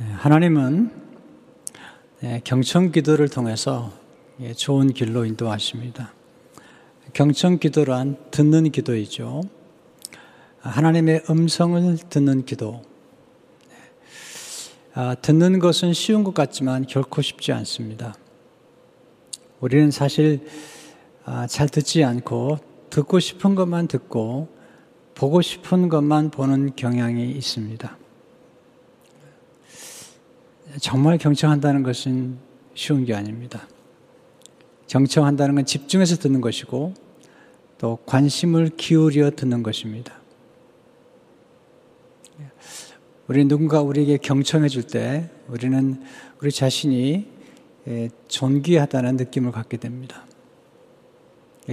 네, 하나님은 네, 경청 기도를 통해서 예, 좋은 길로 인도하십니다. 경청 기도란 듣는 기도이죠. 하나님의 음성을 듣는 기도. 네. 아, 듣는 것은 쉬운 것 같지만 결코 쉽지 않습니다. 우리는 사실 아, 잘 듣지 않고 듣고 싶은 것만 듣고 보고 싶은 것만 보는 경향이 있습니다. 정말 경청한다는 것은 쉬운 게 아닙니다. 경청한다는 건 집중해서 듣는 것이고 또 관심을 기울여 듣는 것입니다. 우리 누군가 우리에게 경청해 줄 때 우리는 우리 자신이 존귀하다는 느낌을 갖게 됩니다.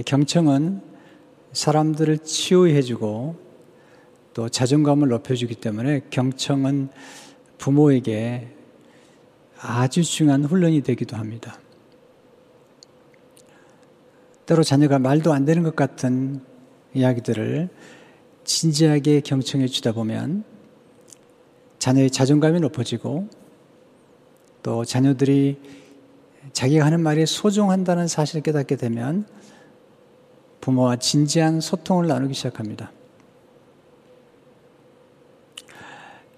경청은 사람들을 치유해 주고 또 자존감을 높여주기 때문에 경청은 부모에게 아주 중요한 훈련이 되기도 합니다. 때로 자녀가 말도 안 되는 것 같은 이야기들을 진지하게 경청해 주다 보면 자녀의 자존감이 높아지고 또 자녀들이 자기가 하는 말이 소중한다는 사실을 깨닫게 되면 부모와 진지한 소통을 나누기 시작합니다.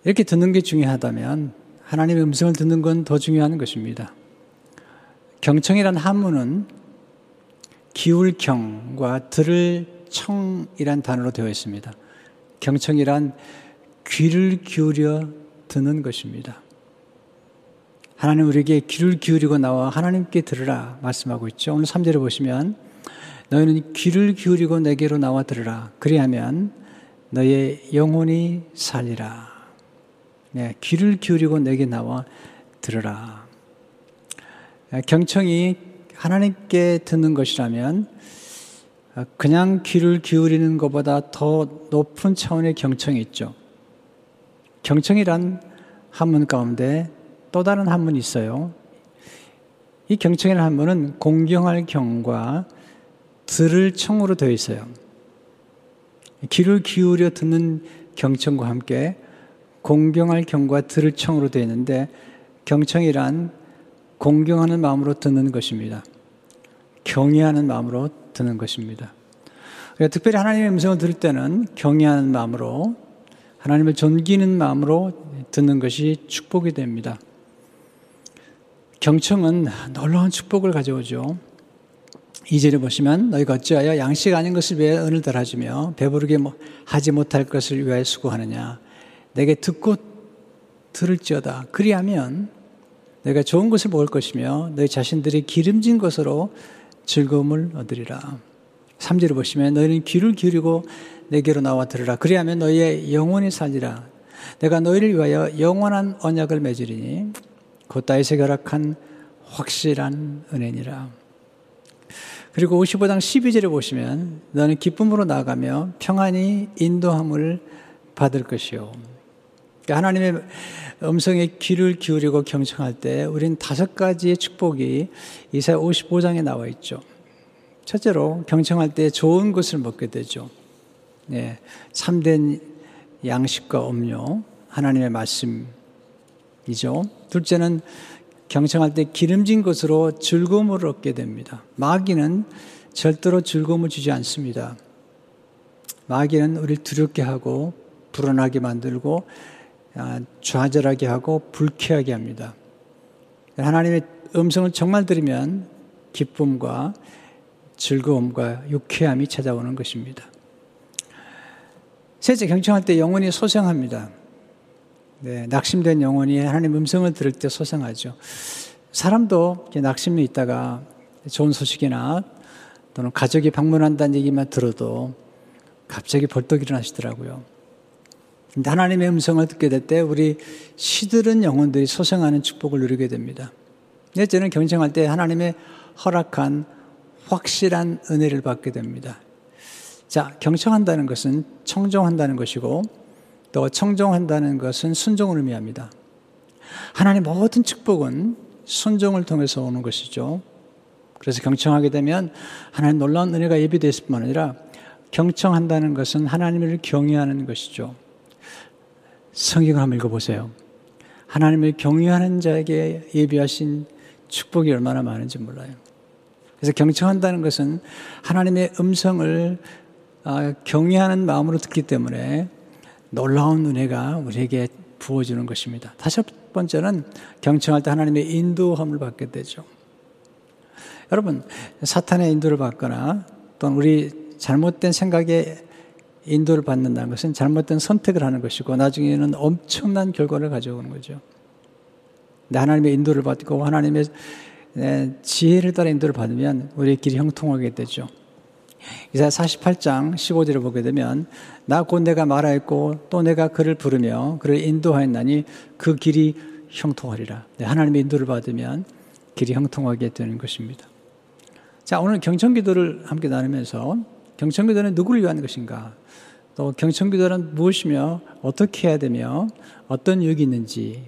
이렇게 듣는 게 중요하다면 하나님의 음성을 듣는 건 더 중요한 것입니다. 경청이란 한문은 기울 경과 들을 청이란 단어로 되어 있습니다. 경청이란 귀를 기울여 듣는 것입니다. 하나님 우리에게 귀를 기울이고 나와 하나님께 들으라 말씀하고 있죠. 오늘 3절을 보시면 너희는 귀를 기울이고 내게로 나와 들으라. 그리하면 너의 영혼이 살리라. 네, 귀를 기울이고 내게 나와 들으라. 경청이 하나님께 듣는 것이라면 그냥 귀를 기울이는 것보다 더 높은 차원의 경청이 있죠. 경청이란 한문 가운데 또 다른 한문이 있어요. 이 경청이라는 한문은 공경할 경과 들을 청으로 되어 있어요. 귀를 기울여 듣는 경청과 함께 공경할 경과 들을 청으로 되어 있는데 경청이란 공경하는 마음으로 듣는 것입니다. 경외하는 마음으로 듣는 것입니다. 그러니까 특별히 하나님의 음성을 들을 때는 경외하는 마음으로 하나님을 존귀는 마음으로 듣는 것이 축복이 됩니다. 경청은 놀라운 축복을 가져오죠. 이절에 보시면 너희가 어찌하여 양식 아닌 것을 위해 은을 달아주며 배부르게 뭐 하지 못할 것을 위하여 수고하느냐 내게 듣고 들을지어다. 그리하면 내가 좋은 것을 먹을 것이며 너희 자신들이 기름진 것으로 즐거움을 얻으리라. 3절을 보시면 너희는 귀를 기울이고 내게로 나와 들으라. 그리하면 너희의 영혼이 살리라. 내가 너희를 위하여 영원한 언약을 맺으리니 곧 다윗에 결락한 확실한 은혜니라. 그리고 55장 12절에 보시면 너는 기쁨으로 나가며 평안히 인도함을 받을 것이요. 그러니까 하나님의 음성에 귀를 기울이고 경청할 때 우리는 다섯 가지의 축복이 이사야 55장에 나와 있죠. 첫째로 경청할 때 좋은 것을 먹게 되죠. 네, 참된 양식과 음료, 하나님의 말씀이죠. 둘째는 경청할 때 기름진 것으로 즐거움을 얻게 됩니다. 마귀는 절대로 즐거움을 주지 않습니다. 마귀는 우리를 두렵게 하고 불안하게 만들고 아, 좌절하게 하고 불쾌하게 합니다. 하나님의 음성을 정말 들으면 기쁨과 즐거움과 유쾌함이 찾아오는 것입니다. 셋째, 경청할 때 영혼이 소생합니다. 네, 낙심된 영혼이 하나님 음성을 들을 때 소생하죠. 사람도 낙심이 있다가 좋은 소식이나 또는 가족이 방문한다는 얘기만 들어도 갑자기 벌떡 일어나시더라고요. 근데 하나님의 음성을 듣게 될 때 우리 시들은 영혼들이 소생하는 축복을 누리게 됩니다. 넷째는 경쟁할 때 하나님의 허락한 확실한 은혜를 받게 됩니다. 자, 경청한다는 것은 청정한다는 것이고 또 청종한다는 것은 순종을 의미합니다. 하나님 모든 축복은 순종을 통해서 오는 것이죠. 그래서 경청하게 되면 하나님 놀라운 은혜가 예비되을 뿐만 아니라 경청한다는 것은 하나님을 경외하는 것이죠. 성경을 한번 읽어보세요. 하나님을 경외하는 자에게 예비하신 축복이 얼마나 많은지 몰라요. 그래서 경청한다는 것은 하나님의 음성을 아, 경외하는 마음으로 듣기 때문에 놀라운 은혜가 우리에게 부어주는 것입니다. 다섯 번째는 경청할 때 하나님의 인도함을 받게 되죠. 여러분, 사탄의 인도를 받거나 또는 우리 잘못된 생각에 인도를 받는다는 것은 잘못된 선택을 하는 것이고 나중에는 엄청난 결과를 가져오는 거죠. 하나님의 인도를 받고 하나님의 지혜를 따라 인도를 받으면 우리의 길이 형통하게 되죠. 이사 48장 15절을 보게 되면 나 곧 내가 말하였고 또 내가 그를 부르며 그를 인도하였나니 그 길이 형통하리라. 네, 하나님의 인도를 받으면 길이 형통하게 되는 것입니다. 자, 오늘 경청기도를 함께 나누면서 경청기도는 누구를 위한 것인가? 또 경청기도는 무엇이며 어떻게 해야 되며 어떤 유익이 있는지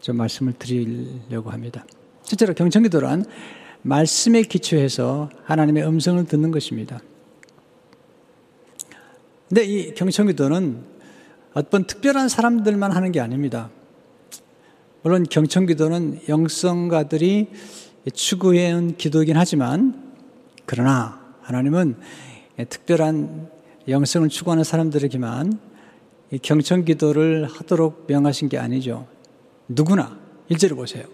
좀 말씀을 드리려고 합니다. 실제로 경청기도란 말씀에 기초해서 하나님의 음성을 듣는 것입니다. 근데 이 경청기도는 어떤 특별한 사람들만 하는 게 아닙니다. 물론 경청기도는 영성가들이 추구해온 기도이긴 하지만 그러나 하나님은 특별한 영성을 추구하는 사람들에게만 경청 기도를 하도록 명하신 게 아니죠. 누구나 일제를 보세요.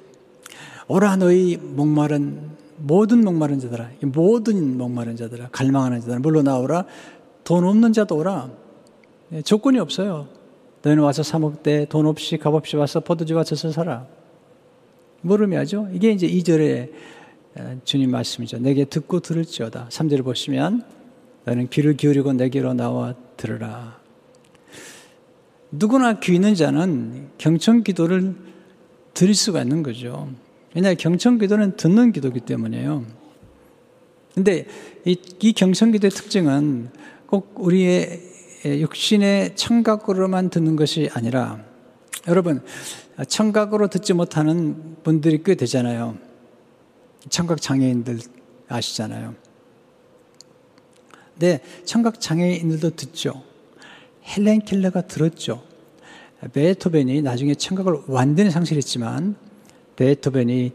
오라 너희 목마른 모든 목마른 자들아, 모든 목마른 자들아, 갈망하는 자들아, 물로 나오라. 돈 없는 자도 오라. 예, 조건이 없어요. 너희는 와서 사 먹되 돈 없이 값 없이 와서 포도주 밭에서 살아. 뭘 의미하죠? 이게 이제 2절에 주님 말씀이죠. 내게 듣고 들을지어다. 3절을 보시면 너는 귀를 기울이고 내게로 나와 들으라. 누구나 귀 있는 자는 경청 기도를 드릴 수가 있는 거죠. 왜냐 경청 기도는 듣는 기도기 때문에요. 근데 이, 이 경청 기도의 특징은 꼭 우리의 육신의 청각으로만 듣는 것이 아니라 여러분 청각으로 듣지 못하는 분들이 꽤 되잖아요. 청각 장애인들 아시잖아요. 네, 청각 장애인들도 듣죠. 헬렌 킬러가 들었죠. 베토벤이 나중에 청각을 완전히 상실했지만 베토벤이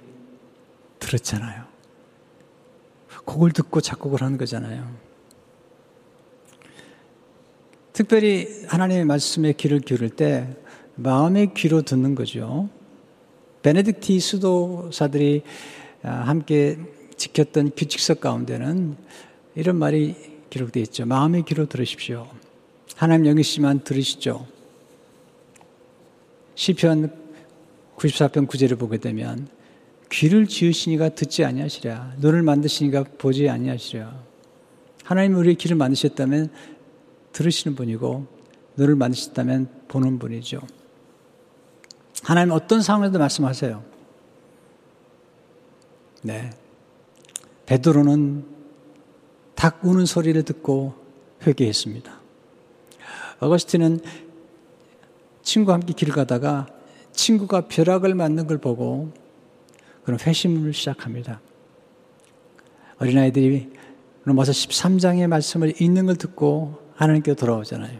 들었잖아요. 곡을 듣고 작곡을 하는 거잖아요. 특별히 하나님의 말씀에 귀를 기울일 때 마음의 귀로 듣는 거죠. 베네딕티 수도사들이 아, 함께 지켰던 규칙서 가운데는 이런 말이 기록되어 있죠. 마음의 귀로 들으십시오. 하나님 영이시만 들으시죠. 시편 94편 9절을 보게 되면 귀를 지으시니가 듣지 아니하시랴. 눈을 만드시니가 보지 아니하시랴. 하나님이 우리의 귀를 만드셨다면 들으시는 분이고 눈을 만드셨다면 보는 분이죠. 하나님 어떤 상황에도 말씀하세요. 네. 베드로는 닭 우는 소리를 듣고 회개했습니다. 어거스틴은 친구와 함께 길을 가다가 친구가 벼락을 맞는 걸 보고 그런 회심을 시작합니다. 어린아이들이 로마서 13장의 말씀을 읽는 걸 듣고 하나님께 돌아오잖아요.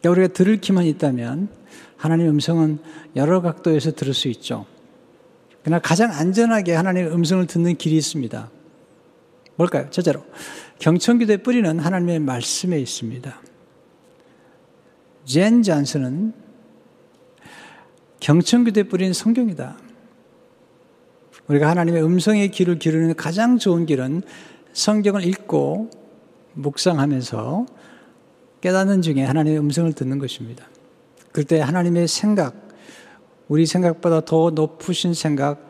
그러니까 우리가 들을 기만 있다면 하나님의 음성은 여러 각도에서 들을 수 있죠. 그러나 가장 안전하게 하나님의 음성을 듣는 길이 있습니다. 뭘까요? 첫째로 경청기도의 뿌리는 하나님의 말씀에 있습니다. 젠 잔스는 경청기도의 뿌리는 성경이다. 우리가 하나님의 음성의 귀를 기르는 가장 좋은 길은 성경을 읽고 묵상하면서 깨닫는 중에 하나님의 음성을 듣는 것입니다. 그때 하나님의 생각, 우리 생각보다 더 높으신 생각,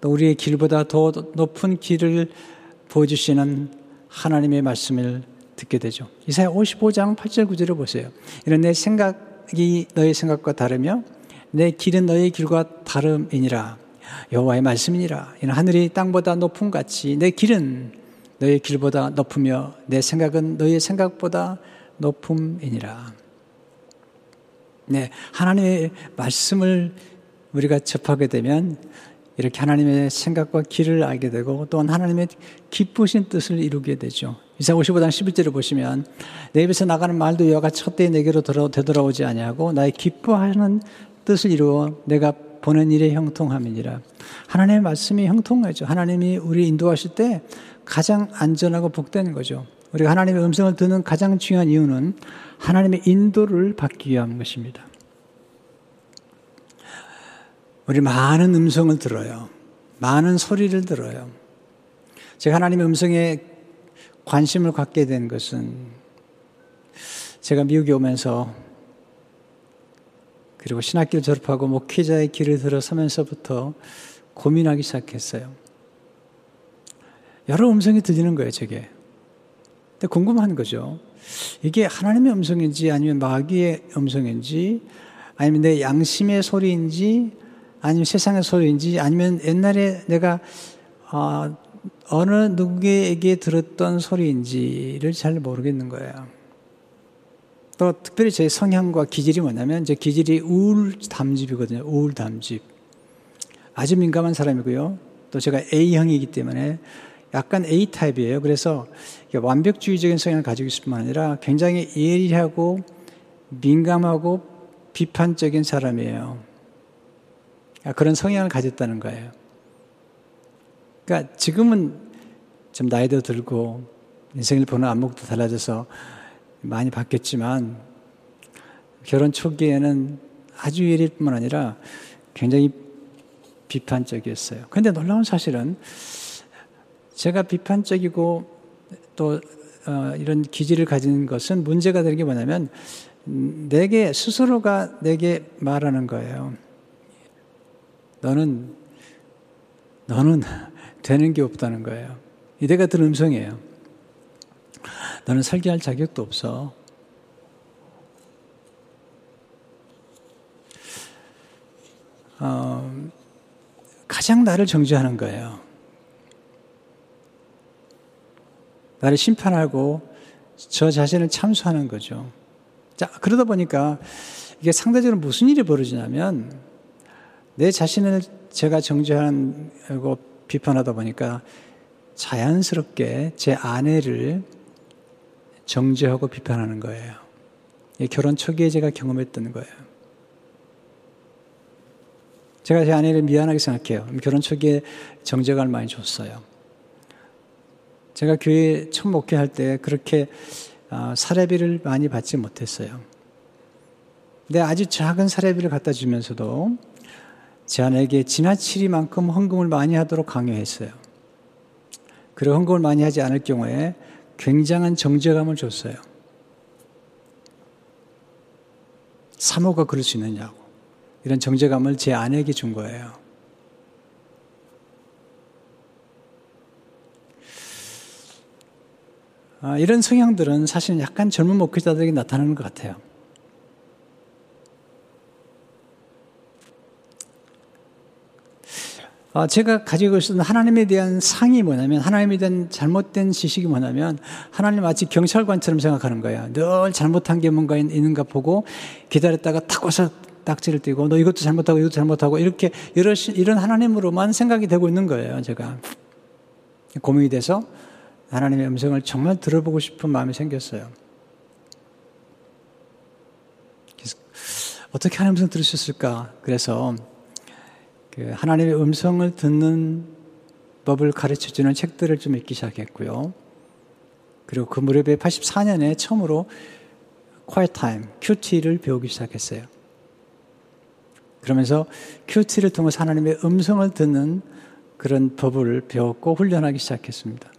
또 우리의 길보다 더 높은 길을 보여주시는 하나님의 말씀을 듣게 되죠. 이사야 55장 8절 9절을 보세요. 이런 내 생각이 너의 생각과 다르며 내 길은 너의 길과 다름이니라. 여호와의 말씀이니라. 이는 하늘이 땅보다 높음 같이 내 길은 너의 길보다 높으며 내 생각은 너의 생각보다 높음이니라. 네, 하나님의 말씀을 우리가 접하게 되면 이렇게 하나님의 생각과 길을 알게 되고 또한 하나님의 기쁘신 뜻을 이루게 되죠. 이사 55장 11절을 보시면 내 입에서 나가는 말도 여가 첫때 내게로 되돌아오지 아니하고 나의 기뻐하는 뜻을 이루어 내가 보낸 일에 형통함이니라. 하나님의 말씀이 형통하죠. 하나님이 우리 인도하실 때 가장 안전하고 복된 거죠. 우리가 하나님의 음성을 듣는 가장 중요한 이유는 하나님의 인도를 받기 위한 것입니다. 우리 많은 음성을 들어요. 많은 소리를 들어요. 제가 하나님의 음성에 관심을 갖게 된 것은 제가 미국에 오면서 그리고 신학교를 졸업하고 목회자의 길을 들어서면서부터 고민하기 시작했어요. 여러 음성이 들리는 거예요, 제게. 근데 궁금한 거죠. 이게 하나님의 음성인지 아니면 마귀의 음성인지 아니면 내 양심의 소리인지 아니면 세상의 소리인지 아니면 옛날에 내가 어, 어느 누구에게 들었던 소리인지를 잘 모르겠는 거예요. 또 특별히 제 성향과 기질이 뭐냐면 제 기질이 우울 담집이거든요. 우울 담집. 아주 민감한 사람이고요. 또 제가 A형이기 때문에 약간 A 타입이에요. 그래서 완벽주의적인 성향을 가지고 있을 뿐만 아니라 굉장히 예리하고 민감하고 비판적인 사람이에요. 아, 그런 성향을 가졌다는 거예요. 그러니까 지금은 좀 나이도 들고 인생을 보는 안목도 달라져서 많이 바뀌었지만 결혼 초기에는 아주 예릴 뿐만 아니라 굉장히 비판적이었어요. 그런데 놀라운 사실은 제가 비판적이고 또 어, 이런 기질을 가진 것은 문제가 되는 게 뭐냐면 내게 스스로가 내게 말하는 거예요. 너는, 너는 되는 게 없다는 거예요. 이대 같은 음성이에요. 너는 설계할 자격도 없어. 어, 가장 나를 정죄하는 거예요. 나를 심판하고 저 자신을 참수하는 거죠. 자, 그러다 보니까 이게 상대적으로 무슨 일이 벌어지냐면 내 자신을 제가 정죄하고 비판하다 보니까 자연스럽게 제 아내를 정죄하고 비판하는 거예요. 결혼 초기에 제가 경험했던 거예요. 제가 제 아내를 미안하게 생각해요. 결혼 초기에 정죄감을 많이 줬어요. 제가 교회 첫 목회할 때 그렇게 아, 사례비를 많이 받지 못했어요. 근데 아주 작은 사례비를 갖다 주면서도 제 아내에게 지나치리만큼 헌금을 많이 하도록 강요했어요. 그리고 헌금을 많이 하지 않을 경우에 굉장한 정죄감을 줬어요. 사모가 그럴 수 있느냐고. 이런 정죄감을 제 아내에게 준 거예요. 아, 이런 성향들은 사실 약간 젊은 목회자들에게 나타나는 것 같아요. 어, 제가 가지고 있는 하나님에 대한 상이 뭐냐면 하나님에 대한 잘못된 지식이 뭐냐면 하나님 마치 경찰관처럼 생각하는 거야. 늘 잘못한 게 뭔가 있는가 보고 기다렸다가 탁 와서 딱지를 띄고 너 이것도 잘못하고 이것도 잘못하고 이렇게 이런 하나님으로만 생각이 되고 있는 거예요. 제가 고민이 돼서 하나님의 음성을 정말 들어보고 싶은 마음이 생겼어요. 어떻게 하나님 음성 들으셨을까? 그래서 그 하나님의 음성을 듣는 법을 가르쳐 주는 책들을 좀 읽기 시작했고요. 그리고 그 무렵에 84년에 처음으로 quiet time, QT를 배우기 시작했어요. 그러면서 QT를 통해서 하나님의 음성을 듣는 그런 법을 배웠고 훈련하기 시작했습니다.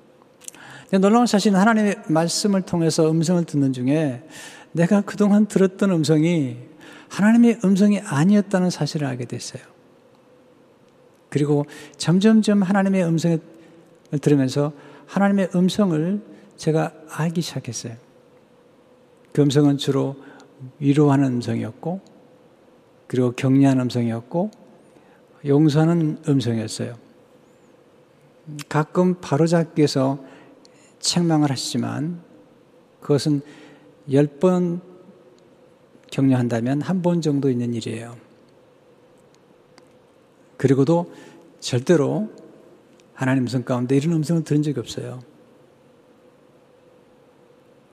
놀라운 사실은 하나님의 말씀을 통해서 음성을 듣는 중에 내가 그동안 들었던 음성이 하나님의 음성이 아니었다는 사실을 알게 됐어요. 그리고 점점점 하나님의 음성을 들으면서 하나님의 음성을 제가 알기 시작했어요. 그 음성은 주로 위로하는 음성이었고, 그리고 격려하는 음성이었고, 용서하는 음성이었어요. 가끔 바로잡기 위해서 책망을 하시지만, 그것은 열 번 격려한다면 한 번 정도 있는 일이에요. 그리고도 절대로 하나님 음성 가운데 이런 음성을 들은 적이 없어요.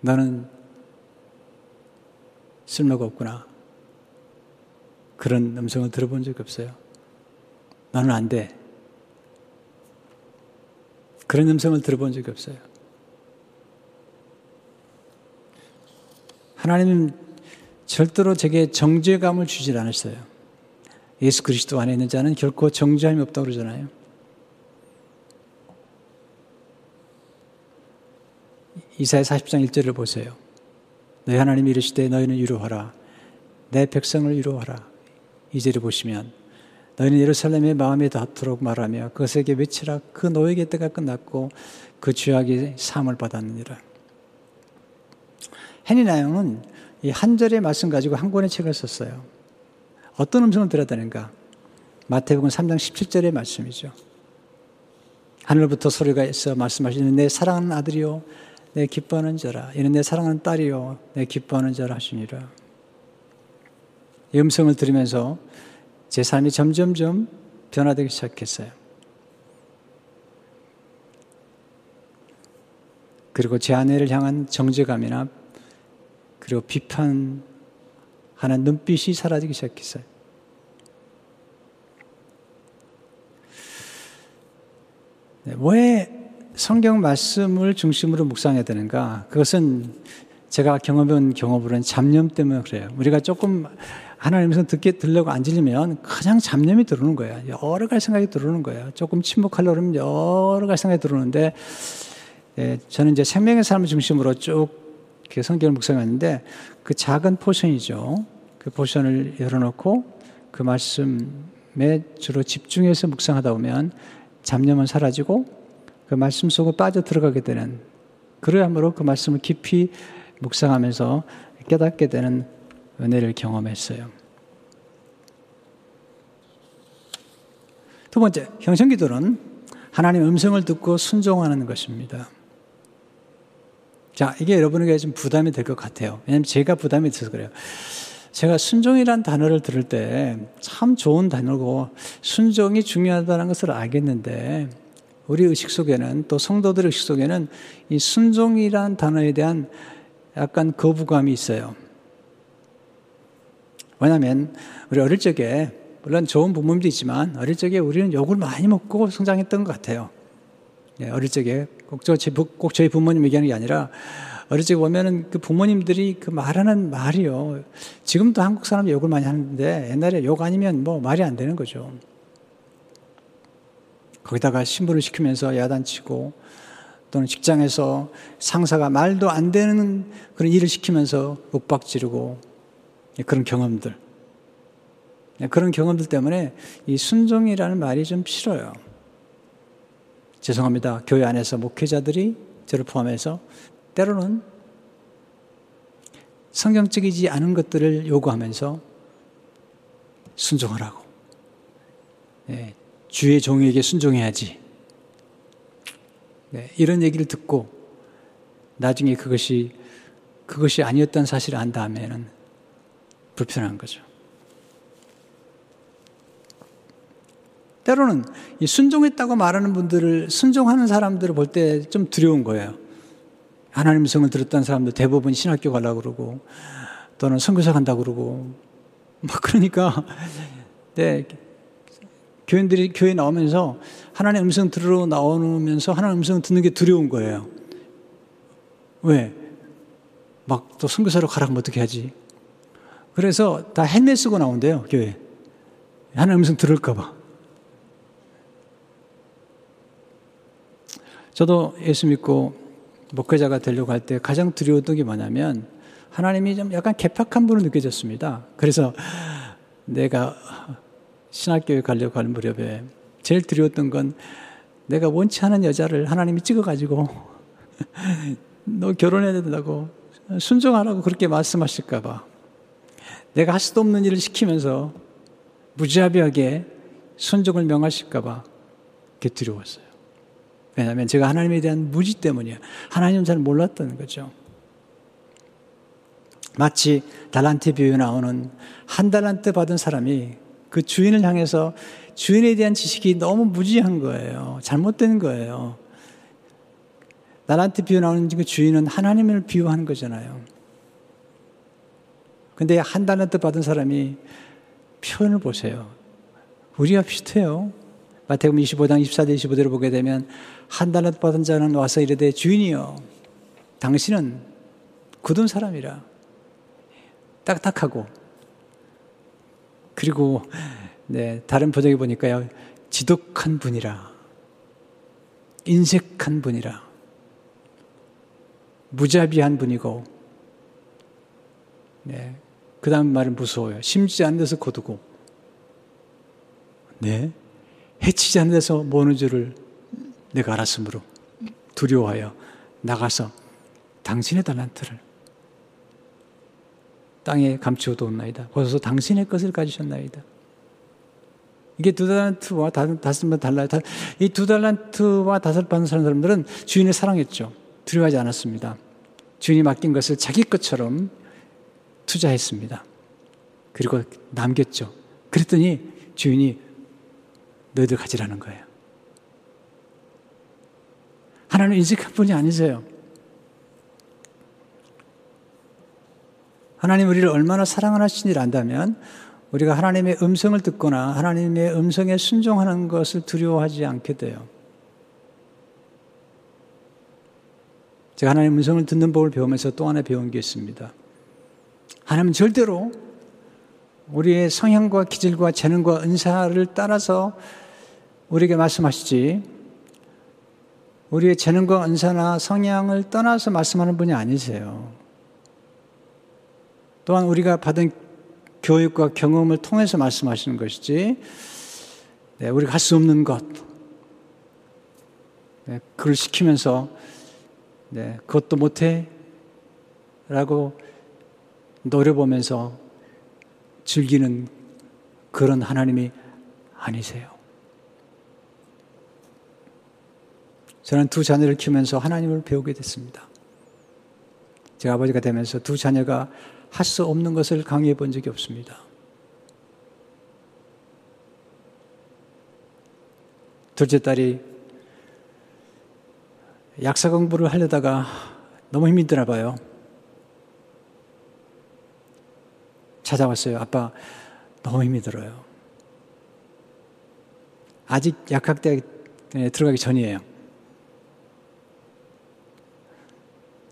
나는 쓸모가 없구나. 그런 음성을 들어본 적이 없어요. 나는 안 돼. 그런 음성을 들어본 적이 없어요. 하나님은 절대로 제게 정죄감을 주질 않았어요. 예수 그리스도 안에 있는 자는 결코 정죄함이 없다고 그러잖아요. 이사야 40장 1절을 보세요. 너희 하나님 이르시되 너희는 위로하라. 내 백성을 위로하라. 이 절을 보시면 너희는 예루살렘의 마음에 닿도록 말하며 그것에게 외치라. 그 노예의 때가 끝났고 그 죄악이 사함을 받았느니라. 헤니나영은 이 한 절의 말씀 가지고 한 권의 책을 썼어요. 어떤 음성을 들었다는가? 마태복음 3장 17절의 말씀이죠. 하늘부터 소리가 있어 말씀하시는 내 사랑하는 아들이요 내 기뻐하는 자라 이는 내 사랑하는 딸이요 내 기뻐하는 자라 하시니라. 이 음성을 들으면서 제 삶이 점점점 변화되기 시작했어요. 그리고 제 아내를 향한 정죄감이나 그리고 비판 하는 눈빛이 사라지기 시작했어요. 네, 왜 성경 말씀을 중심으로 묵상해야 되는가? 그것은 제가 경험해본 경험으로는 잡념 때문에 그래요. 우리가 조금 하나님 성 듣게 들려고 앉으려면 그냥 잡념이 들어오는 거예요. 여러 가지 생각이 들어오는 거예요. 조금 침묵하려고 하면 여러 가지 생각이 들어오는데, 예, 저는 이제 생명의 삶을 중심으로 쭉 성경을 묵상했는데, 그 작은 포션이죠. 그 포션을 열어놓고 그 말씀에 주로 집중해서 묵상하다 보면 잡념은 사라지고 그 말씀 속에 빠져 들어가게 되는, 그러함으로 그 말씀을 깊이 묵상하면서 깨닫게 되는 은혜를 경험했어요. 두 번째, 형성기도는 하나님 음성을 듣고 순종하는 것입니다. 자, 이게 여러분에게 좀 부담이 될 것 같아요. 왜냐하면 제가 부담이 돼서 그래요. 제가 순종이란 단어를 들을 때 참 좋은 단어고 순종이 중요하다는 것을 알겠는데 우리 의식 속에는 또 성도들의 의식 속에는 이 순종이란 단어에 대한 약간 거부감이 있어요. 왜냐하면 우리 어릴 적에 물론 좋은 부모님도 있지만 어릴 적에 우리는 욕을 많이 먹고 성장했던 것 같아요. 예, 어릴 적에 꼭, 저희 부모님 얘기하는 게 아니라 어릴 적에 보면은 그 부모님들이 그 말하는 말이요. 지금도 한국 사람 욕을 많이 하는데 옛날에 욕 아니면 뭐 말이 안 되는 거죠. 거기다가 신부를 시키면서 야단치고 또는 직장에서 상사가 말도 안 되는 그런 일을 시키면서 윽박 지르고 예, 그런 경험들. 예, 그런 경험들 때문에 이 순종이라는 말이 좀 싫어요. 죄송합니다. 교회 안에서 목회자들이 저를 포함해서 때로는 성경적이지 않은 것들을 요구하면서 순종하라고. 네, 주의 종에게 순종해야지. 네, 이런 얘기를 듣고 나중에 그것이 그것이 아니었던 사실을 안 다음에는 불편한 거죠. 때로는 이 순종했다고 말하는 분들을 순종하는 사람들을 볼 때 좀 두려운 거예요. 하나님 성을 들었다는 사람들 대부분 신학교 가려고 그러고 또는 선교사 간다고 그러고 막 그러니까 네, 교인들이 교회 나오면서 하나님 음성 들으러 나오면서 하나님 음성 듣는 게 두려운 거예요. 왜? 막 또 선교사로 가라면 어떻게 하지? 그래서 다 헬멧 쓰고 나온대요, 교회. 하나님 음성 들을까 봐. 저도 예수 믿고 목회자가 되려고 할 때 가장 두려웠던 게 뭐냐면 하나님이 좀 약간 개팍한 분을 느껴졌습니다. 그래서 내가 신학교에 가려고 하는 무렵에 제일 두려웠던 건 내가 원치 않은 여자를 하나님이 찍어가지고 너 결혼해야 된다고 순종하라고 그렇게 말씀하실까봐 내가 할 수도 없는 일을 시키면서 무자비하게 순종을 명하실까봐 그게 두려웠어요. 왜냐하면 제가 하나님에 대한 무지 때문이에요. 하나님 잘 몰랐다는 거죠. 마치 달란트 비유에 나오는 한 달란트 받은 사람이 그 주인을 향해서 주인에 대한 지식이 너무 무지한 거예요. 잘못된 거예요. 나한테 비유 나오는 그 주인은 하나님을 비유하는 거잖아요. 근데 한 달란트 받은 사람이 표현을 보세요. 우리가 비슷해요. 마태복음 25장 24절 25절을 보게 되면 한 달란트 받은 자는 와서 이르되 주인이여 당신은 굳은 사람이라. 딱딱하고. 그리고 네, 다른 번역에 보니까요 지독한 분이라. 인색한 분이라. 무자비한 분이고. 네, 그 다음 말은 무서워요. 심지 않는 데서 거두고, 네. 해치지 않는 데서 모는 줄을 내가 알았으므로 두려워하여 나가서 당신의 달란트를 땅에 감추어두었나이다. 거기서 당신의 것을 가지셨나이다. 이게 두 달란트와 다섯만 달라요. 이두 달란트와 다섯 받은 사람들은 주인을 사랑했죠. 두려워하지 않았습니다. 주인이 맡긴 것을 자기 것처럼 투자했습니다. 그리고 남겼죠. 그랬더니 주인이 너희들 가지라는 거예요. 하나님 인식한 분이 아니세요. 하나님 우리를 얼마나 사랑하시는지를 안다면 우리가 하나님의 음성을 듣거나 하나님의 음성에 순종하는 것을 두려워하지 않게 돼요. 제가 하나님의 음성을 듣는 법을 배우면서 또 하나 배운 게 있습니다. 하나님은 절대로 우리의 성향과 기질과 재능과 은사를 따라서 우리에게 말씀하시지 우리의 재능과 은사나 성향을 떠나서 말씀하는 분이 아니세요. 또한 우리가 받은 교육과 경험을 통해서 말씀하시는 것이지, 네, 우리가 할 수 없는 것, 네, 그걸 시키면서, 네, 그것도 못해? 라고 노려보면서 즐기는 그런 하나님이 아니세요. 저는 두 자녀를 키우면서 하나님을 배우게 됐습니다. 제 아버지가 되면서 두 자녀가 할 수 없는 것을 강의해 본 적이 없습니다. 둘째 딸이 약사 공부를 하려다가 너무 힘이 드나 봐요. 찾아왔어요. 아빠, 너무 힘이 들어요. 아직 약학대에 들어가기 전이에요. 네,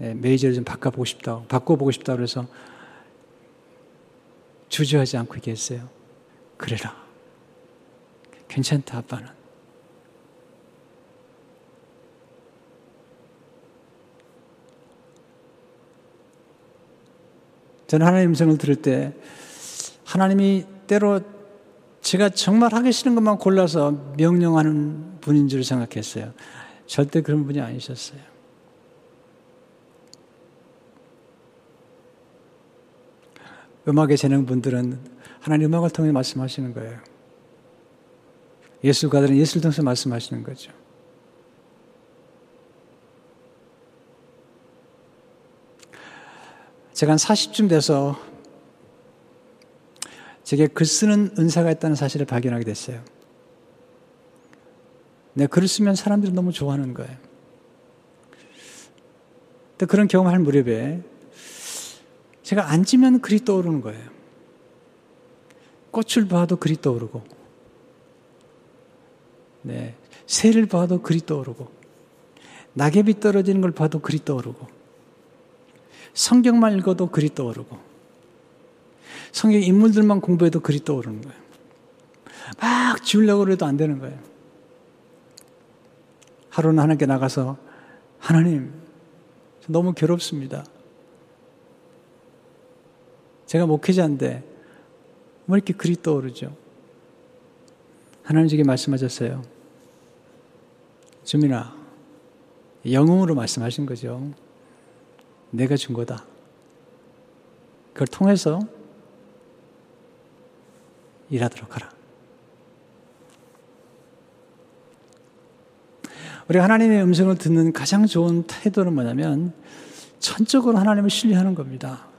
메이저를 좀 바꿔보고 싶다, 바꿔보고 싶다 그래서 주저하지 않고 얘기했어요. 그래라. 괜찮다, 아빠는. 저는 하나님 음성을 들을 때 하나님이 때로 제가 정말 하기 싫은 것만 골라서 명령하는 분인 줄 생각했어요. 절대 그런 분이 아니셨어요. 음악의 재능 분들은 하나님 음악을 통해 말씀하시는 거예요. 예술가들은 예술 통해서 말씀하시는 거죠. 제가 한 40쯤 돼서 제게 글 쓰는 은사가 있다는 사실을 발견하게 됐어요. 내 글을 쓰면 사람들이 너무 좋아하는 거예요. 그런 경험할 무렵에 제가 앉으면 글이 떠오르는 거예요. 꽃을 봐도 글이 떠오르고, 네, 새를 봐도 글이 떠오르고, 낙엽이 떨어지는 걸 봐도 글이 떠오르고, 성경만 읽어도 글이 떠오르고 성경 인물들만 공부해도 글이 떠오르는 거예요. 막 지우려고 해도 안 되는 거예요. 하루는 하나님께 나가서 하나님 너무 괴롭습니다. 제가 목회자인데 왜 이렇게 글이 떠오르죠? 하나님 에게 말씀하셨어요. 주민아, 영웅으로 말씀하신 거죠. 내가 준 거다. 그걸 통해서 일하도록 하라. 우리 하나님의 음성을 듣는 가장 좋은 태도는 뭐냐면 전적으로 하나님을 신뢰하는 겁니다.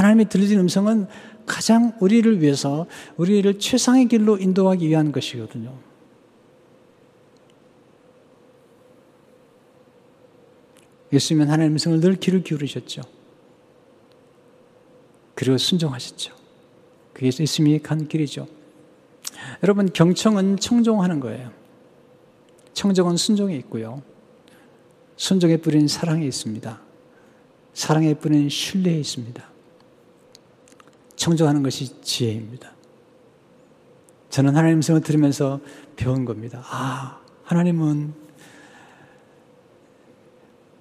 하나님이 들리는 음성은 가장 우리를 위해서 우리를 최상의 길로 인도하기 위한 것이거든요. 예수님은 하나님의 음성을 늘 귀를 기울이셨죠. 그리고 순종하셨죠. 그게 예수님이 간 길이죠. 여러분, 경청은 청종하는 거예요. 청정은 순종에 있고요. 순종의 뿌리는 사랑에 있습니다. 사랑의 뿌리는 신뢰에 있습니다. 청정하는 것이 지혜입니다. 저는 하나님 음성을 들으면서 배운 겁니다. 아, 하나님은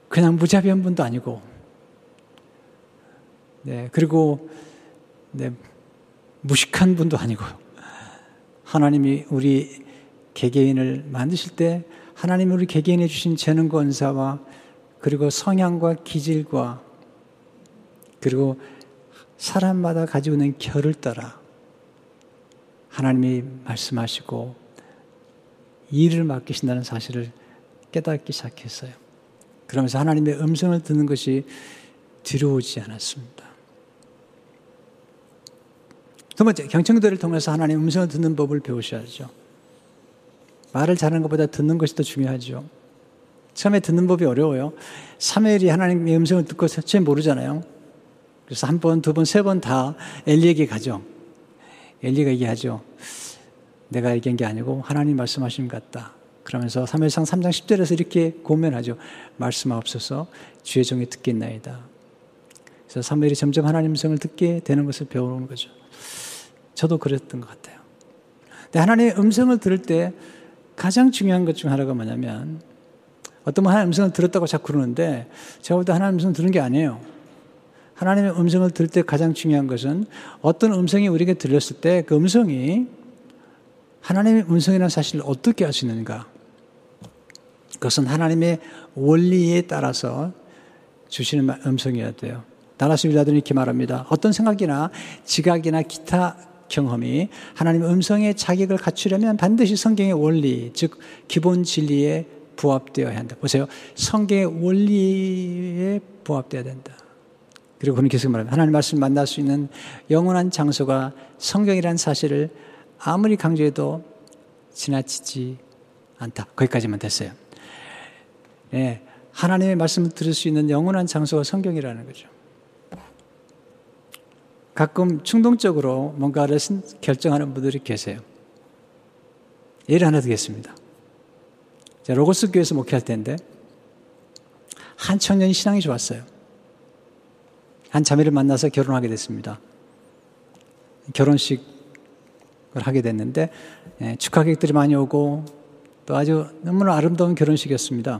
그냥 무자비한 분도 아니고, 네, 그리고, 네, 무식한 분도 아니고, 하나님이 우리 개개인을 만드실 때 하나님이 우리 개개인에 주신 재능과 은사와 그리고 성향과 기질과 그리고 사람마다 가지고 있는 결을 따라 하나님이 말씀하시고 일을 맡기신다는 사실을 깨닫기 시작했어요. 그러면서 하나님의 음성을 듣는 것이 두려우지 않았습니다. 두 번째, 경청들을 통해서 하나님의 음성을 듣는 법을 배우셔야죠. 말을 잘하는 것보다 듣는 것이 더 중요하죠. 처음에 듣는 법이 어려워요. 사무엘이 하나님의 음성을 듣고 처음에 모르잖아요. 그래서 한 번, 두 번, 세 번 다 엘리에게 가죠. 엘리가 얘기하죠. 내가 얘기한 게 아니고 하나님 말씀하신 것 같다. 그러면서 3일상 3장 10절에서 이렇게 고면하죠. 말씀하옵소서 주의 종이 듣겠나이다. 그래서 사무엘이 점점 하나님 음성을 듣게 되는 것을 배우는 거죠. 저도 그랬던 것 같아요. 근데 하나님의 음성을 들을 때 가장 중요한 것 중 하나가 뭐냐면 어떤 분 하나님 음성을 들었다고 자꾸 그러는데 제가 볼 때 하나님 음성 들은 게 아니에요. 하나님의 음성을 들을 때 가장 중요한 것은 어떤 음성이 우리에게 들렸을 때 그 음성이 하나님의 음성이라는 사실을 어떻게 있는가? 그것은 하나님의 원리에 따라서 주시는 음성이어야 돼요. 다라스 빌라드는 이렇게 말합니다. 어떤 생각이나 지각이나 기타 경험이 하나님의 음성의 자격을 갖추려면 반드시 성경의 원리, 즉 기본 진리에 부합되어야 한다. 보세요. 성경의 원리에 부합되어야 된다. 그리고 그는 계속 말합니다. 하나님 말씀 만날 수 있는 영원한 장소가 성경이라는 사실을 아무리 강조해도 지나치지 않다. 거기까지만 됐어요. 네, 하나님의 말씀을 들을 수 있는 영원한 장소가 성경이라는 거죠. 가끔 충동적으로 뭔가를 결정하는 분들이 계세요. 예를 하나 드겠습니다. 제가 로고스 교회에서 목회할 때인데 한 청년이 신앙이 좋았어요. 한 자매를 만나서 결혼하게 됐습니다. 결혼식을 하게 됐는데 예, 축하객들이 많이 오고 또 아주 너무나 아름다운 결혼식이었습니다.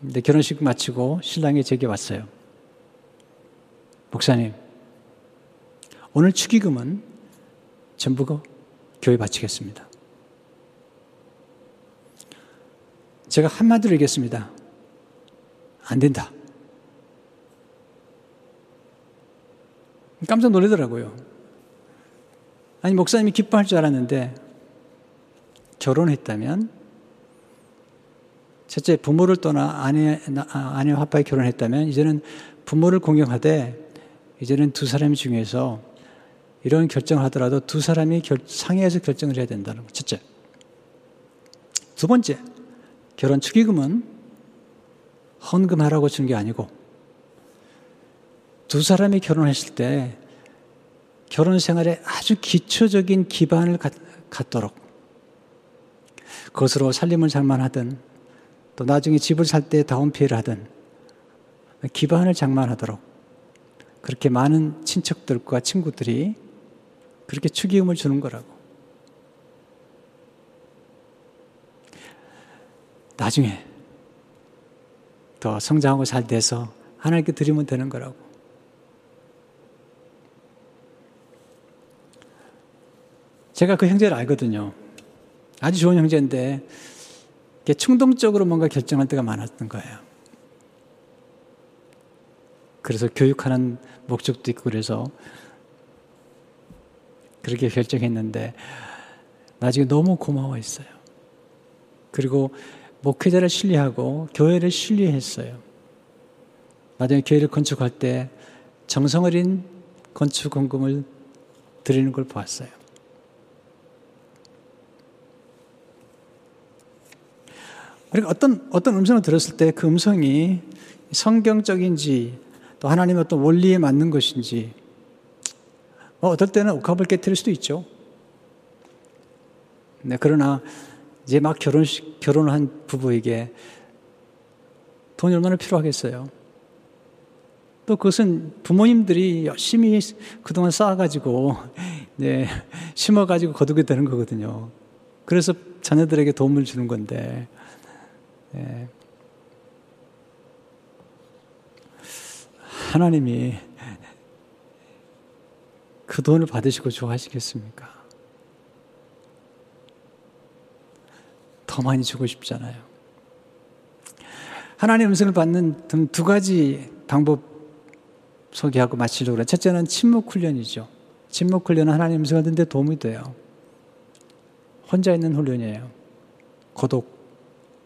근데 결혼식 마치고 신랑이 제게 왔어요. 목사님, 오늘 축의금은 전부 교회 바치겠습니다. 제가 한마디로 얘기했습니다. 안 된다. 깜짝 놀라더라고요. 아니, 목사님이 기뻐할 줄 알았는데, 결혼했다면, 첫째, 부모를 떠나 아내, 아내와 아빠에 결혼했다면, 이제는 부모를 공경하되, 이제는 두 사람이 중에서 이런 결정을 하더라도 두 사람이 결, 상의해서 결정을 해야 된다는 거. 첫째. 두 번째, 결혼 축의금은 헌금하라고 주는 게 아니고 두 사람이 결혼했을 때 결혼 생활에 아주 기초적인 기반을 갖, 갖도록 그것으로 살림을 장만하든 또 나중에 집을 살 때 다운피해를 하든 기반을 장만하도록 그렇게 많은 친척들과 친구들이 그렇게 축의금을 주는 거라고. 나중에 더 성장하고 잘 돼서 하나님께 드리면 되는 거라고. 제가 그 형제를 알거든요. 아주 좋은 형제인데 충동적으로 뭔가 결정할 때가 많았던 거예요. 그래서 교육하는 목적도 있고 그래서 그렇게 결정했는데 나중에 너무 고마워했어요. 그리고 목회자를 신뢰하고 교회를 신뢰했어요. 나중에 교회를 건축할 때 정성 어린 건축 공금을 드리는 걸 보았어요. 그러니까 어떤, 어떤 음성을 들었을 때 그 음성이 성경적인지 또 하나님의 어떤 원리에 맞는 것인지 뭐 어떨 때는 옥합을 깨뜨릴 수도 있죠. 네, 그러나 이제 막 결혼식, 결혼한 부부에게 돈이 얼마나 필요하겠어요. 또 그것은 부모님들이 열심히 그동안 쌓아가지고, 네, 심어가지고 거두게 되는 거거든요. 그래서 자녀들에게 도움을 주는 건데, 네. 하나님이 그 돈을 받으시고 좋아하시겠습니까? 더 많이 주고 싶잖아요. 하나님 음성을 받는 두 가지 방법 소개하고 마치려고 그래요. 첫째는 침묵 훈련이죠. 침묵 훈련은 하나님 음성을 듣는데 도움이 돼요. 혼자 있는 훈련이에요. 고독,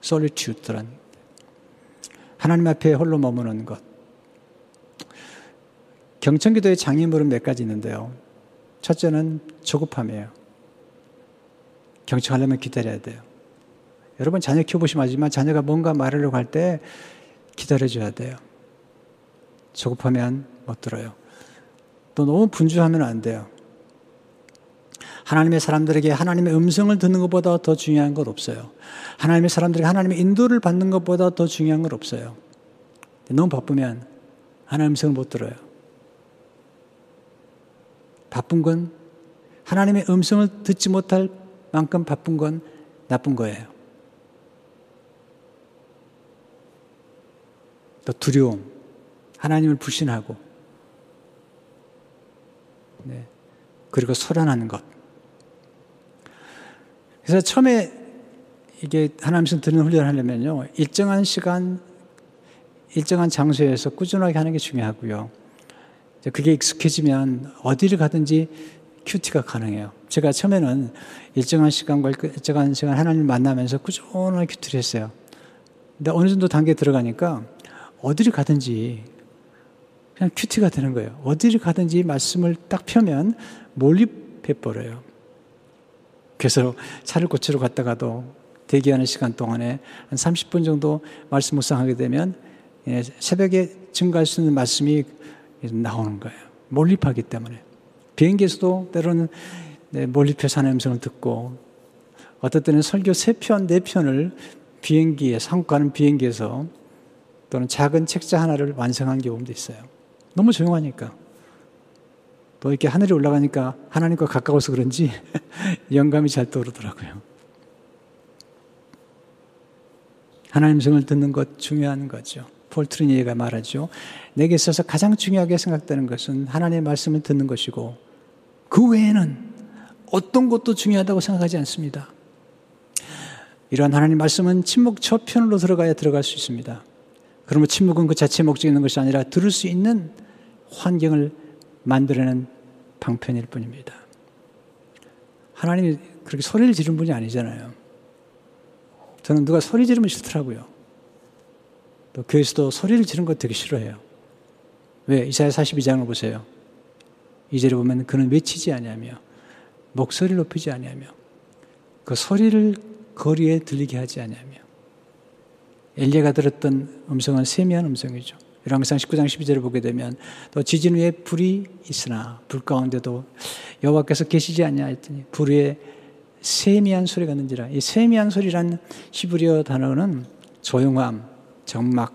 솔리튜드란 하나님 앞에 홀로 머무는 것. 경청기도의 장애물은 몇 가지 있는데요. 첫째는 조급함이에요. 경청하려면 기다려야 돼요. 여러분 자녀 키워보시면 알지만 자녀가 뭔가 말하려고 할 때 기다려줘야 돼요. 조급하면 못 들어요. 또 너무 분주하면 안 돼요. 하나님의 사람들에게 하나님의 음성을 듣는 것보다 더 중요한 것 없어요. 하나님의 사람들에게 하나님의 인도를 받는 것보다 더 중요한 것 없어요. 너무 바쁘면 하나님의 음성을 못 들어요. 바쁜 건 하나님의 음성을 듣지 못할 만큼 바쁜 건 나쁜 거예요. 또 두려움, 하나님을 불신하고, 네. 그리고 소란하는 것. 그래서 처음에 이게 하나님께서 듣는 훈련을 하려면요, 일정한 시간, 일정한 장소에서 꾸준하게 하는 게 중요하고요. 그게 익숙해지면 어디를 가든지 큐티가 가능해요. 제가 처음에는 일정한 시간과 일정한 시간 하나님 만나면서 꾸준하게 큐티를 했어요. 근데 어느 정도 단계에 들어가니까 어디를 가든지 그냥 큐티가 되는 거예요. 어디를 가든지 말씀을 딱 펴면 몰입해 버려요. 그래서 차를 고치러 갔다가도 대기하는 시간 동안에 한 30분 정도 말씀 묵상하게 되면 예, 새벽에 증가할 수 있는 말씀이 나오는 거예요. 몰입하기 때문에. 비행기에서도 때로는 네, 몰입해서 하나님 음성을 듣고 어떨 때는 설교 3편, 4편을 비행기에, 한국 가는 비행기에서 또는 작은 책자 하나를 완성한 경험도 있어요. 너무 조용하니까. 또 이렇게 하늘에 올라가니까 하나님과 가까워서 그런지 영감이 잘 떠오르더라고요. 하나님 성을 듣는 것 중요한 거죠. 폴 트리니에가 말하죠. 내게 있어서 가장 중요하게 생각되는 것은 하나님의 말씀을 듣는 것이고 그 외에는 어떤 것도 중요하다고 생각하지 않습니다. 이러한 하나님 말씀은 침묵 저편으로 들어가야 들어갈 수 있습니다. 그러면 침묵은 그 자체 목적이 있는 것이 아니라 들을 수 있는 환경을 만들어내는 방편일 뿐입니다. 하나님이 그렇게 소리를 지른 분이 아니잖아요. 저는 누가 소리 지르면 싫더라고요. 또 교회에서도 소리를 지르는 거 되게 싫어해요. 왜? 이사야 42장을 보세요. 이제를 보면 그는 외치지 아니하며 목소리를 높이지 아니하며 그 소리를 거리에 들리게 하지 아니하며 엘리야가 들었던 음성은 세미한 음성이죠. 열왕기상 19장 12절을 보게 되면 또 지진 위에 불이 있으나 불 가운데도 여호와께서 계시지 않냐 했더니 불 위에 세미한 소리가 는지라 이 세미한 소리란 히브리어 단어는 조용함, 정막,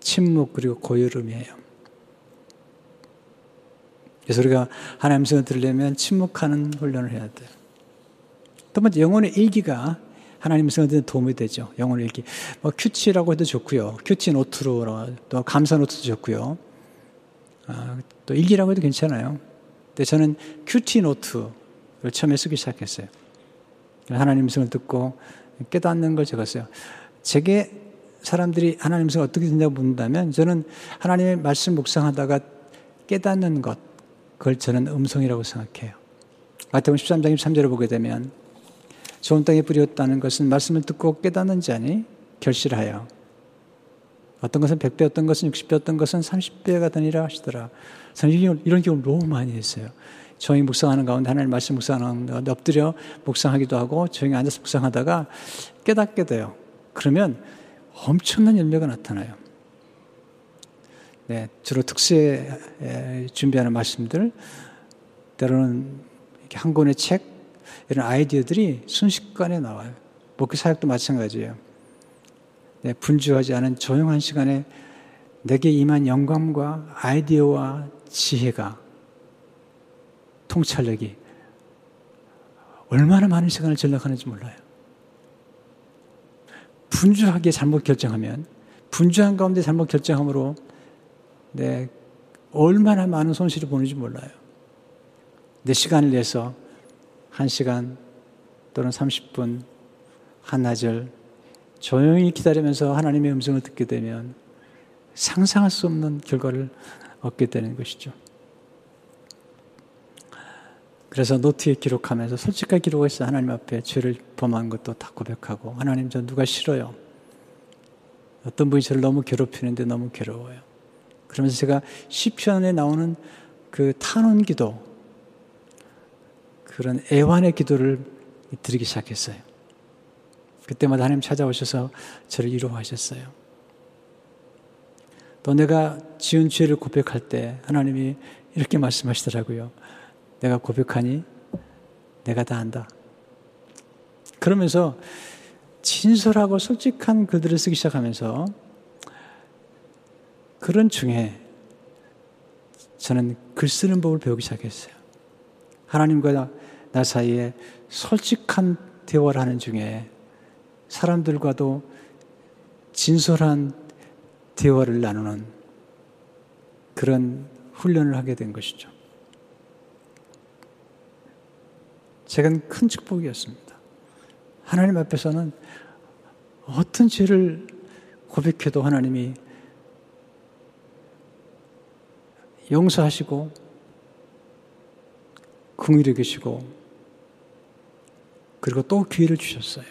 침묵 그리고 고요름이에요. 그래서 우리가 하나님 음성을 들으려면 침묵하는 훈련을 해야 돼요. 또 번째 영혼의 일기가 하나님 듣는 도움이 되죠. 영혼의 일기. 뭐 QT라고 해도 좋고요. QT 노트로 또 감사 노트도 좋고요. 아, 또 일기라고 해도 괜찮아요. 근데 저는 QT 노트를 처음에 쓰기 시작했어요. 하나님 음성을 듣고 깨닫는 걸 적었어요. 제게 사람들이 하나님 음성을 어떻게 듣냐고 묻는다면 저는 하나님의 말씀 묵상하다가 깨닫는 것, 그걸 저는 음성이라고 생각해요. 마태복음 13장 23절을 보게 되면 좋은 땅에 뿌렸다는 것은 말씀을 듣고 깨닫는 자니 결실하여 어떤 것은 100배, 어떤 것은 60배, 어떤 것은 30배가 되니라 하시더라. 저는 이런 경우 너무 많이 했어요. 조용히 묵상하는 가운데 하나님 말씀 묵상하는 가운데 엎드려 묵상하기도 하고 조용히 앉아서 묵상하다가 깨닫게 돼요. 그러면 엄청난 열매가 나타나요. 네, 주로 특수에 준비하는 말씀들, 때로는 한 권의 책, 이런 아이디어들이 순식간에 나와요. 목회 사역도 마찬가지예요. 네, 분주하지 않은 조용한 시간에 내게 임한 영감과 아이디어와 지혜가 통찰력이 얼마나 많은 시간을 전락하는지 몰라요. 분주하게 잘못 결정하면 분주한 가운데 잘못 결정함으로 네, 얼마나 많은 손실을 보는지 몰라요. 내 시간을 내서 한 시간 또는 30분 한나절 조용히 기다리면서 하나님의 음성을 듣게 되면 상상할 수 없는 결과를 얻게 되는 것이죠. 그래서 노트에 기록하면서 솔직하게 기록해서 하나님 앞에 죄를 범한 것도 다 고백하고 하나님 저 누가 싫어요. 어떤 분이 저를 너무 괴롭히는데 너무 괴로워요. 그러면서 제가 시편에 나오는 그 탄원 기도 그런 애환의 기도를 드리기 시작했어요. 그때마다 하나님 찾아오셔서 저를 위로하셨어요. 또 내가 지은 죄를 고백할 때 하나님이 이렇게 말씀하시더라고요. 내가 고백하니 내가 다 안다. 그러면서 진솔하고 솔직한 글들을 쓰기 시작하면서 그런 중에 저는 글 쓰는 법을 배우기 시작했어요. 하나님과 나 사이에 솔직한 대화를 하는 중에 사람들과도 진솔한 대화를 나누는 그런 훈련을 하게 된 것이죠. 제가 큰 축복이었습니다. 하나님 앞에서는 어떤 죄를 고백해도 하나님이 용서하시고 긍휼히 계시고 그리고 또 기회를 주셨어요.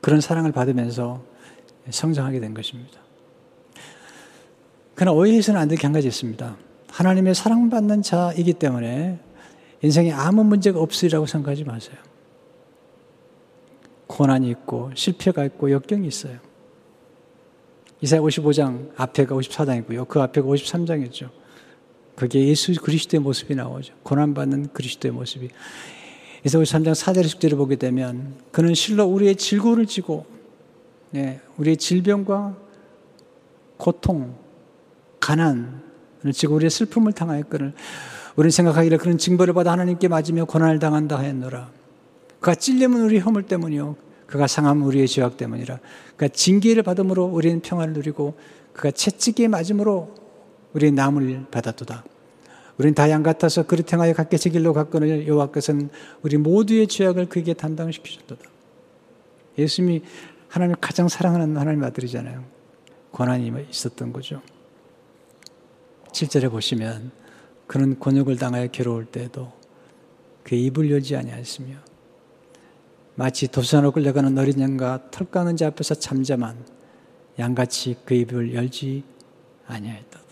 그런 사랑을 받으면서 성장하게 된 것입니다. 그러나 오해해서는 안 될 게 한 가지 있습니다. 하나님의 사랑받는 자이기 때문에 인생에 아무 문제가 없으리라고 생각하지 마세요. 고난이 있고 실패가 있고 역경이 있어요. 이사야 55장 앞에가 54장이고요. 그 앞에가 53장이죠. 그게 예수 그리스도의 모습이 나오죠. 고난받는 그리스도의 모습이. 이사야 53장 4절 10절을 보게 되면 그는 실로 우리의 질고를 지고 네, 우리의 질병과 고통, 가난, 지고 우리의 슬픔을 당하였거늘 우리는 생각하기를 그런 징벌을 받아 하나님께 맞으며 고난을 당한다 하였노라. 그가 찔림은 우리 허물 때문이요. 그가 상함 우리의 죄악 때문이라. 그가 징계를 받음으로 우리는 평안을 누리고 그가 채찍에 맞음으로 우리의 남을 받았도다. 우리는 다양 같아서 그릇 행하여 각기 제 길로 갔거늘 여호와께서는 우리 모두의 죄악을 그에게 담당시키셨도다. 예수님이 하나님 가장 사랑하는 하나님 아들이잖아요. 고난이 있었던 거죠. 7절에 보시면 그는 곤욕을 당하여 괴로울 때에도 그의 입을 열지 아니하였으며 마치 도산으로 끌려가는 어린 양과 털 까는 자 앞에서 잠잠한 양같이 그 입을 열지 아니하였도다.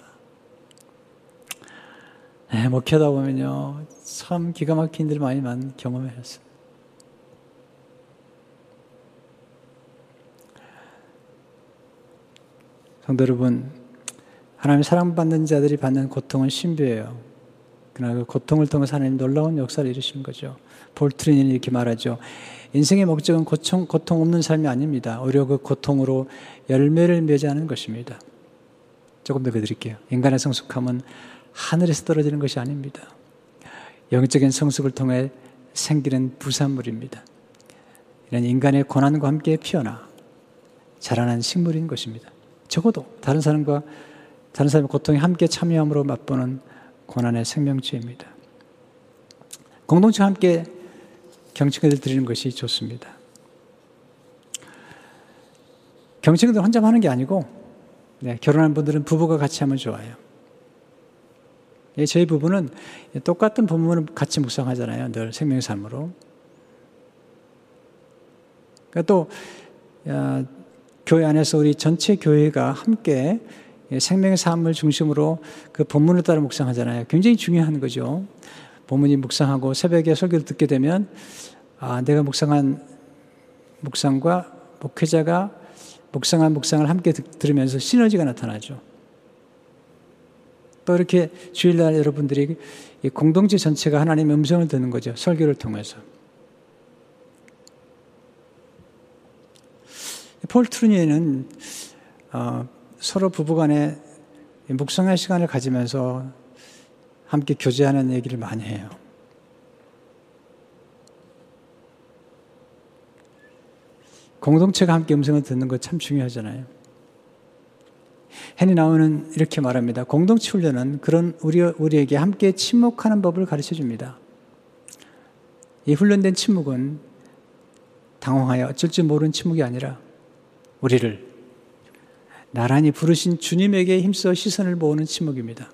네, 목회다 보면요 참 기가 막힌 일 많이 경험했어요. 성도 여러분, 하나님 사랑받는 자들이 받는 고통은 신비예요. 그러나 그 고통을 통해서 하나님 놀라운 역사를 이루시는 거죠. 볼트리는 이렇게 말하죠. 인생의 목적은 고통, 고통 없는 삶이 아닙니다. 오히려 그 고통으로 열매를 맺자는 것입니다. 조금 더 드릴게요. 인간의 성숙함은 하늘에서 떨어지는 것이 아닙니다. 영적인 성숙을 통해 생기는 부산물입니다. 이런 인간의 고난과 함께 피어나 자라난 식물인 것입니다. 적어도 다른 사람과 다른 사람의 고통에 함께 참여함으로 맛보는 고난의 생명체입니다. 공동체와 함께 경칭을 드리는 것이 좋습니다. 경칭을 혼자 하는 게 아니고 네, 결혼한 분들은 부부가 같이 하면 좋아요. 예, 저희 부부는 똑같은 본문을 같이 묵상하잖아요. 늘 생명의 삶으로. 그러니까 또 야, 교회 안에서 우리 전체 교회가 함께 생명의 삶을 중심으로 그 본문을 따라 묵상하잖아요. 굉장히 중요한 거죠. 본문이 묵상하고 새벽에 설교를 듣게 되면 아, 내가 묵상한 묵상과 목회자가 묵상한 묵상을 함께 들으면서 시너지가 나타나죠. 또 이렇게 주일날 여러분들이 공동체 전체가 하나님의 음성을 듣는 거죠. 설교를 통해서. 폴 트루니에는 어, 서로 부부간에 묵상할 시간을 가지면서 함께 교제하는 얘기를 많이 해요. 공동체가 함께 음성을 듣는 거 참 중요하잖아요. 헨이 나오는 이렇게 말합니다. 공동체 훈련은 그런 우리, 우리에게 함께 침묵하는 법을 가르쳐 줍니다. 이 훈련된 침묵은 당황하여 어쩔 줄 모르는 침묵이 아니라 우리를 나란히 부르신 주님에게 힘써 시선을 모으는 침묵입니다.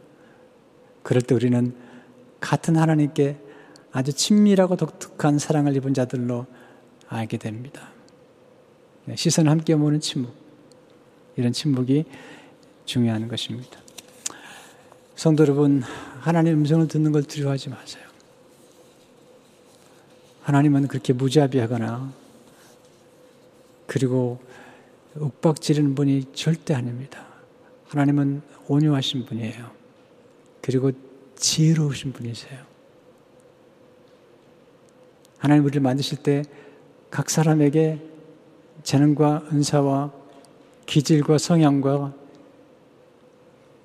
그럴 때 우리는 같은 하나님께 아주 친밀하고 독특한 사랑을 입은 자들로 알게 됩니다. 시선을 함께 모으는 침묵. 이런 침묵이 중요한 것입니다. 성도 여러분, 하나님의 음성을 듣는 걸 두려워하지 마세요. 하나님은 그렇게 무자비하거나 그리고 윽박지르는 분이 절대 아닙니다. 하나님은 온유하신 분이에요. 그리고 지혜로우신 분이세요. 하나님 우리를 만드실 때 각 사람에게 재능과 은사와 기질과 성향과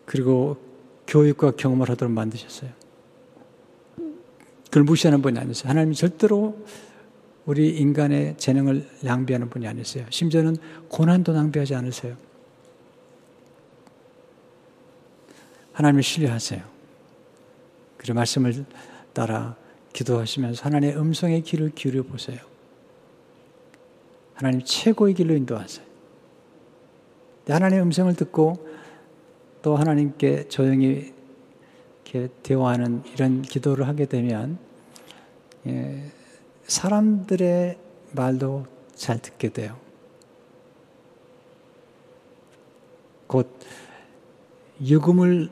그리고 교육과 경험을 하도록 만드셨어요. 그걸 무시하는 분이 아니었어요. 하나님 절대로 우리 인간의 재능을 낭비하는 분이 아니었어요. 심지어는 고난도 낭비하지 않으세요. 하나님을 신뢰하세요. 그리고 말씀을 따라 기도하시면서 하나님의 음성의 귀를 기울여 보세요. 하나님 최고의 길로 인도하세요. 하나님의 음성을 듣고 또 하나님께 조용히 이렇게 대화하는 이런 기도를 하게 되면 예, 사람들의 말도 잘 듣게 돼요. 곧 유금을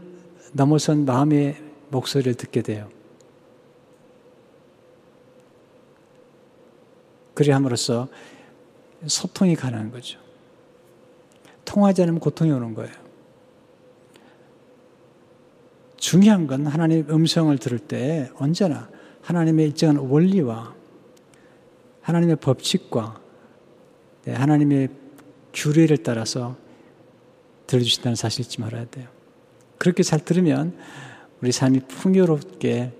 넘어선 마음의 목소리를 듣게 돼요. 그리 함으로써 소통이 가능한 거죠. 통하지 않으면 고통이 오는 거예요. 중요한 건 하나님의 음성을 들을 때 언제나 하나님의 일정한 원리와 하나님의 법칙과 네, 하나님의 규례를 따라서 들어주신다는 사실 잊지 말아야 돼요. 그렇게 잘 들으면 우리 삶이 풍요롭게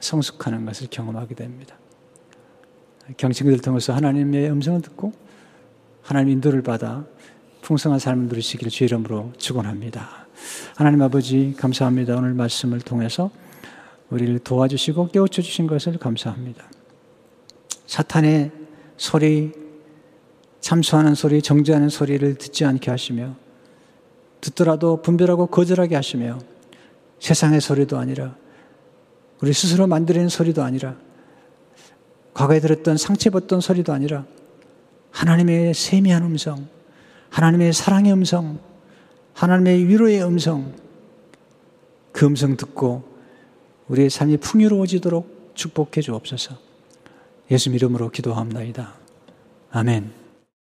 성숙하는 것을 경험하게 됩니다. 경청들을 통해서 하나님의 음성을 듣고 하나님 인도를 받아 풍성한 삶을 누리시기를 주 이름으로 축원합니다. 하나님 아버지 감사합니다. 오늘 말씀을 통해서 우리를 도와주시고 깨우쳐 주신 것을 감사합니다. 사탄의 소리, 참수하는 소리, 정죄하는 소리를 듣지 않게 하시며 듣더라도 분별하고 거절하게 하시며 세상의 소리도 아니라 우리 스스로 만들어낸 소리도 아니라 과거에 들었던 상처받던 소리도 아니라 하나님의 세미한 음성, 하나님의 사랑의 음성, 하나님의 위로의 음성, 그 음성 듣고 우리의 삶이 풍요로워지도록 축복해 주옵소서. 예수 이름으로 기도합니다. 아멘.